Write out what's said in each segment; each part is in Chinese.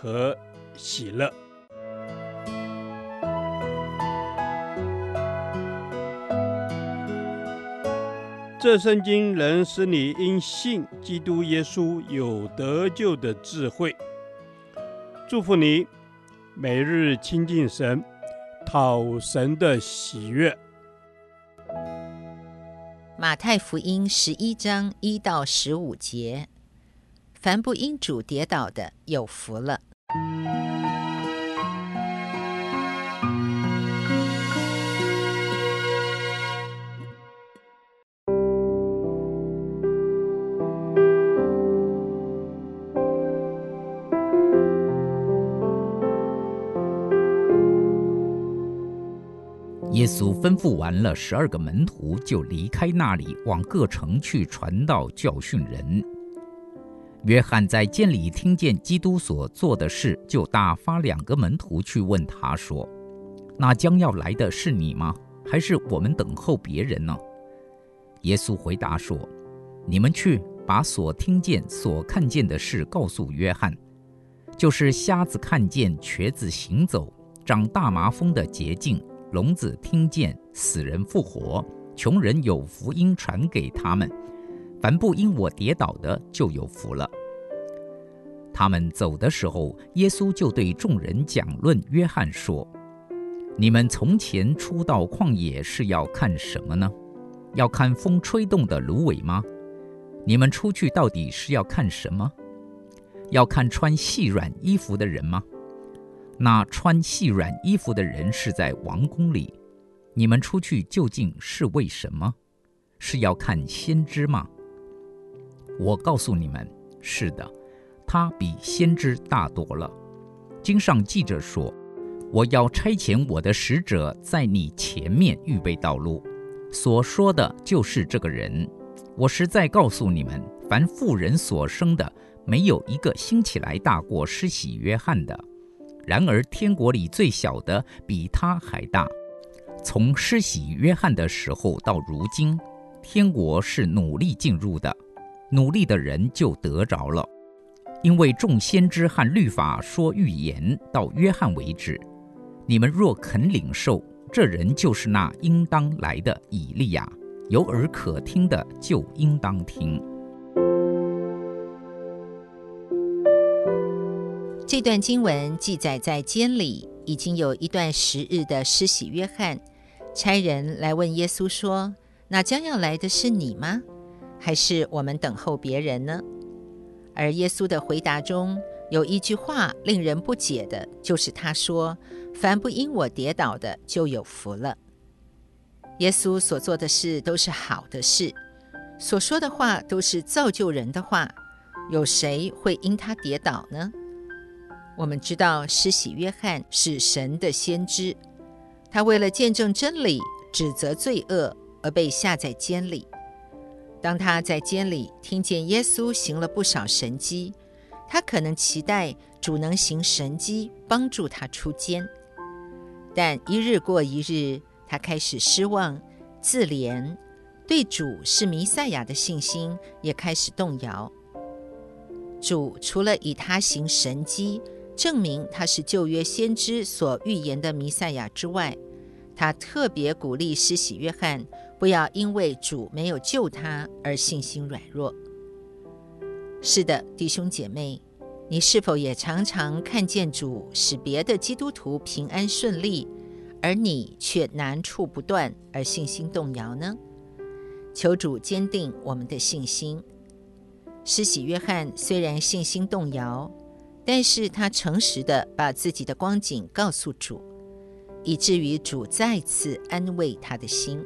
和喜乐。这圣经能使你因信基督耶稣有得救的智慧。祝福你，每日亲近神，讨神的喜悦。马太福音十一章一到十五节：凡不因主跌倒的，有福了。耶稣吩咐完了十二个门徒，就离开那里，往各城去传道、教训人。约翰在监里听见基督所做的事，就打发两个门徒去问他说：“那将要来的是你吗？还是我们等候别人呢？”耶稣回答说：“你们去把所听见、所看见的事告诉约翰，就是瞎子看见、瘸子行走、长大麻风的洁净、聋子听见、死人复活、穷人有福音传给他们。”凡不因我跌倒的，就有福了。他们走的时候，耶稣就对众人讲论约翰说：“你们从前出到旷野是要看什么呢？要看风吹动的芦苇吗？你们出去到底是要看什么？要看穿细软衣服的人吗？那穿细软衣服的人是在王宫里。你们出去究竟是为什么？是要看先知吗？”我告诉你们，是的，他比先知大多了。经上记着说：“我要差遣我的使者在你前面预备道路。”所说的就是这个人。我实在告诉你们，凡妇人所生的，没有一个兴起来大过施洗约翰的。然而天国里最小的比他还大。从施洗约翰的时候到如今，天国是努力进入的。努力的人就得着了，因为众先知和律法说预言到约翰为止。你们若肯领受，这人就是那应当来的以利亚。有耳可听的就应当听。这段经文记载在监里已经有一段时日的施洗约翰，差人来问耶稣说：“那将要来的是你吗？”还是我们等候别人呢？而耶稣的回答中有一句话令人不解的，就是他说：“凡不因我跌倒的，就有福了。”耶稣所做的事都是好的事，所说的话都是造就人的话，有谁会因他跌倒呢？我们知道施洗约翰是神的先知，他为了见证真理、指责罪恶而被下在监里。当他在监里听见耶稣行了不少神迹，他可能期待主能行神迹帮助他出监。但一日过一日，他开始失望、自怜，对主是弥赛亚的信心也开始动摇。主除了以他行神迹，证明他是旧约先知所预言的弥赛亚之外，他特别鼓励施洗约翰。不要因为主没有救他而信心软弱。是的，弟兄姐妹，你是否也常常看见主使别的基督徒平安顺利，而你却难处不断而信心动摇呢？求主坚定我们的信心。施洗约翰虽然信心动摇，但是他诚实地把自己的光景告诉主，以至于主再次安慰他的心。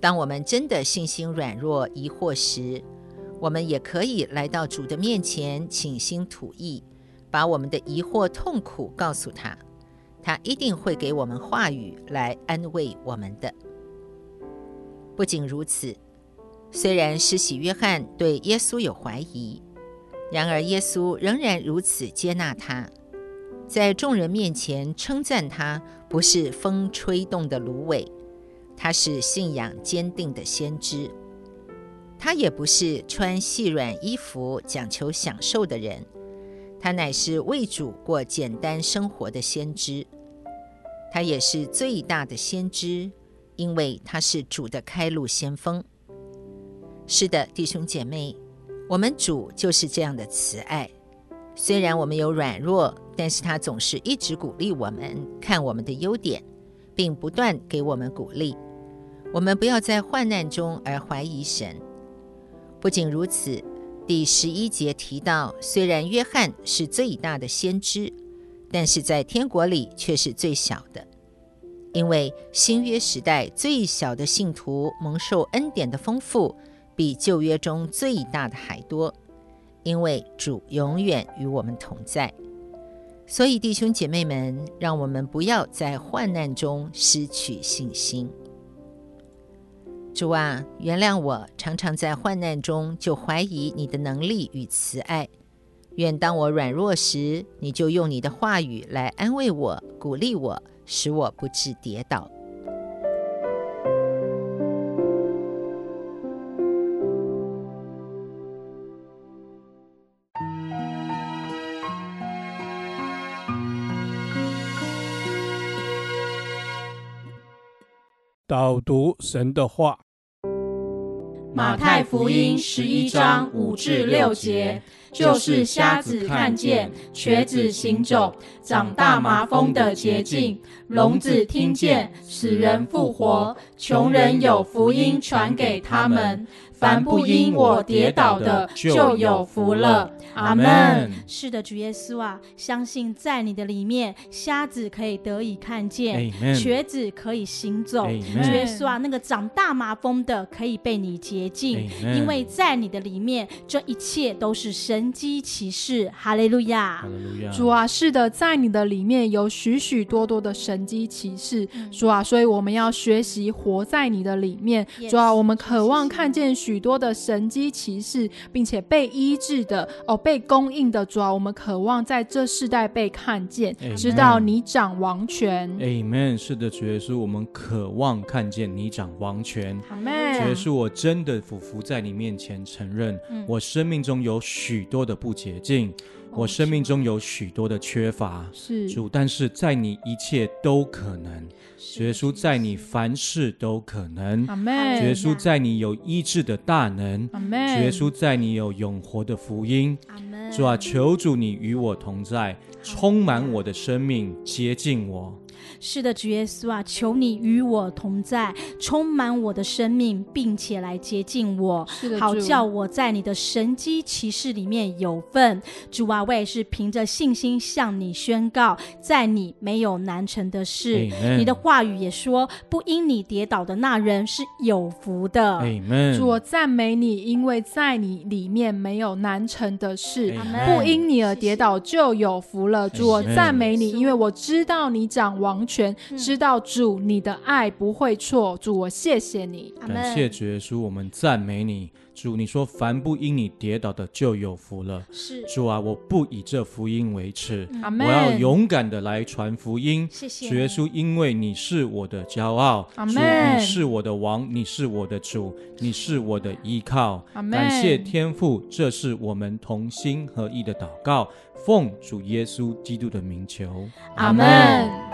当我们真的信心软弱、疑惑时，我们也可以来到主的面前倾心吐意，把我们的疑惑、痛苦告诉他，他一定会给我们话语来安慰我们的。不仅如此，虽然施洗约翰对耶稣有怀疑，然而耶稣仍然如此接纳他，在众人面前称赞他不是风吹动的芦苇，他是信仰坚定的先知。他也不是穿细软衣服讲求享受的人，他乃是为主过简单生活的先知。他也是最大的先知，因为他是主的开路先锋。是的，弟兄姐妹，我们主就是这样的慈爱。虽然我们有软弱，但是他总是一直鼓励我们，看我们的优点，并不断给我们鼓励。我们不要在患难中而怀疑神。不仅如此，第十一节提到，虽然约翰是最大的先知，但是在天国里却是最小的，因为新约时代最小的信徒蒙受恩典的丰富，比旧约中最大的还多，因为主永远与我们同在。所以弟兄姐妹们，让我们不要在患难中失去信心。主啊，原谅我，常常在患难中就怀疑你的能力与慈爱。愿当我软弱时，你就用你的话语来安慰我、鼓励我，使我不致跌倒。导读神的话。马太福音十一章五至六节，就是瞎子看见、瘸子行走、长大麻风的捷径、聋子听见、死人复活、穷人有福音传给他们。凡不因我跌倒的，就有福了。阿门。是的，主耶稣啊，相信在你的里面，瞎子可以得以看见，瘸子可以行走。主耶稣啊，那个长大麻风的可以被你洁净，因为在你的里面，这一切都是神机骑士。哈利路亚。主啊，是的，在你的里面有许许多多的神机骑士。主啊，所以我们要学习活在你的里面。主啊，我们渴望看见许。许多的神机骑士，并且被医治的哦，被供应的主啊，我们渴望在这世代被看见，知道你掌王权。Amen。是的，主耶稣，我们渴望看见你掌王权。阿门。主耶稣，我真的俯伏在你面前，承认我生命中有许多的不洁净。我生命中有许多的缺乏，是主，但是在你一切都可能，主耶稣在你凡事都可能，阿门。主耶稣在你有医治的大能，阿门。主耶稣在你有永活的福音，阿门。主啊，求主你与我同在，充满我的生命，接近我。是的，主耶稣啊，求你与我同在，充满我的生命，并且来接近我，好叫我在你的神机骑士里面有份。主啊，我也是凭着信心向你宣告，在你没有难成的事。你的话语也说，不因你跌倒的那人是有福的。主，我赞美你，因为在你里面没有难成的事。不因你而跌倒就有福了。主，我赞美你，因为我知道你掌王。王权知道主，你的爱不会错。主，我谢谢你，感谢主耶稣，我们赞美你。主，你说凡不因你跌倒的就有福了。是主啊，我不以这福音为耻，我要勇敢的来传福音。谢谢主耶稣，因为你是我的骄傲。主，你是我的王，你是我的主，你是我的依靠。感谢天父，这是我们同心合意的祷告，奉主耶稣基督的名求。阿门。